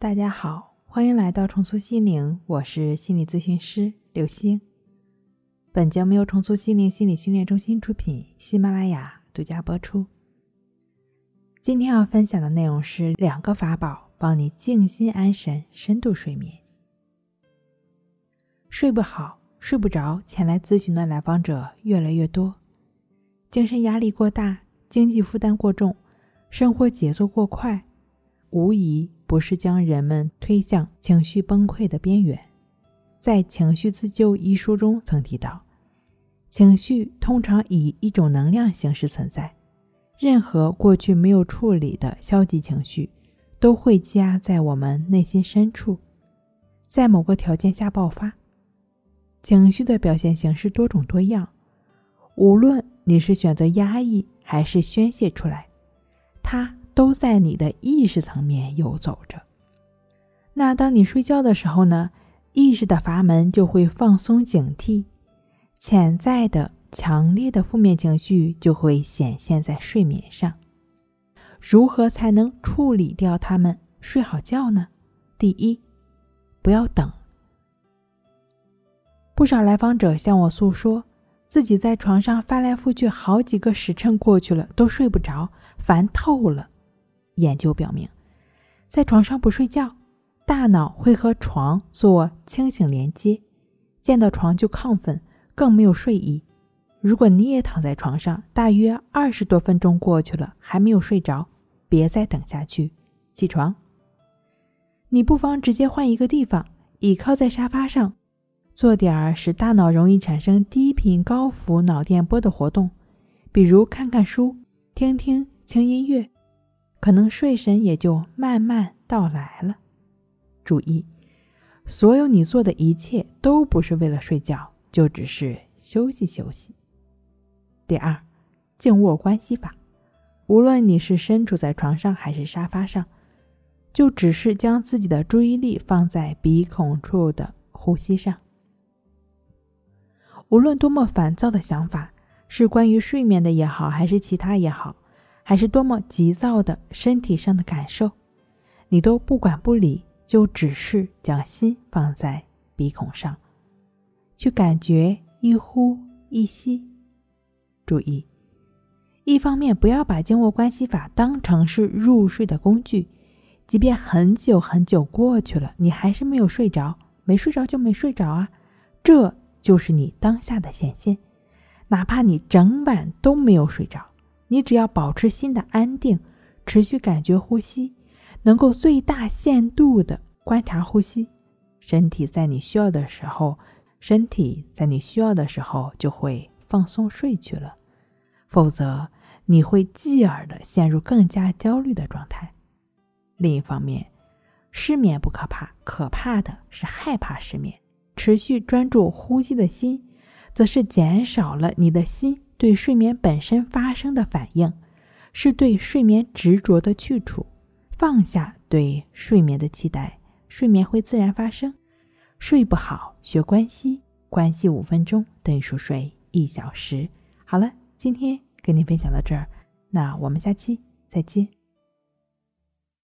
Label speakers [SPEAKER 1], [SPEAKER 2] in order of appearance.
[SPEAKER 1] 大家好，欢迎来到重塑心灵，我是心理咨询师刘星。本节目由重塑心灵心理训练中心出品，喜马拉雅独家播出。今天要分享的内容是两个法宝，帮你静心安神、深度睡眠。睡不好、睡不着，前来咨询的来访者越来越多，精神压力过大，经济负担过重，生活节奏过快。无疑不是将人们推向情绪崩溃的边缘。在《情绪自救》一书中曾提到，情绪通常以一种能量形式存在，任何过去没有处理的消极情绪都会积压在我们内心深处，在某个条件下爆发。情绪的表现形式多种多样，无论你是选择压抑还是宣泄出来，它。都在你的意识层面游走着。那当你睡觉的时候呢？意识的阀门就会放松警惕，潜在的强烈的负面情绪就会显现在睡眠上。如何才能处理掉它们，睡好觉呢？第一，不要等。不少来访者向我诉说，自己在床上翻来覆去好几个时辰过去了，都睡不着，烦透了。研究表明，在床上不睡觉，大脑会和床做清醒连接，见到床就亢奋，更没有睡意。如果你也躺在床上，大约二十多分钟过去了还没有睡着，别再等下去，起床。你不妨直接换一个地方，倚靠在沙发上，做点儿使大脑容易产生低频高幅脑电波的活动，比如看看书，听听轻音乐。可能睡神也就慢慢到来了。注意，所有你做的一切都不是为了睡觉，就只是休息休息。第二，静卧关系法，无论你是身处在床上还是沙发上，就只是将自己的注意力放在鼻孔处的呼吸上。无论多么烦躁的想法，是关于睡眠的也好，还是其他也好。还是多么急躁的身体上的感受，你都不管不理，就只是将心放在鼻孔上，去感觉一呼一吸。注意，一方面不要把静卧关系法当成是入睡的工具，即便很久很久过去了，你还是没有睡着，没睡着就没睡着啊，这就是你当下的显现，哪怕你整晚都没有睡着。你只要保持心的安定，持续感觉呼吸，能够最大限度的观察呼吸，身体在你需要的时候，身体在你需要的时候就会放松睡去了。否则，你会继而的陷入更加焦虑的状态。另一方面，失眠不可怕，可怕的是害怕失眠。持续专注呼吸的心，则是减少了你的心。对睡眠本身发生的反应，是对睡眠执着的去处，放下对睡眠的期待，睡眠会自然发生。睡不好，学关系，关系五分钟等于熟睡一小时。好了，今天跟您分享到这儿，那我们下期再见。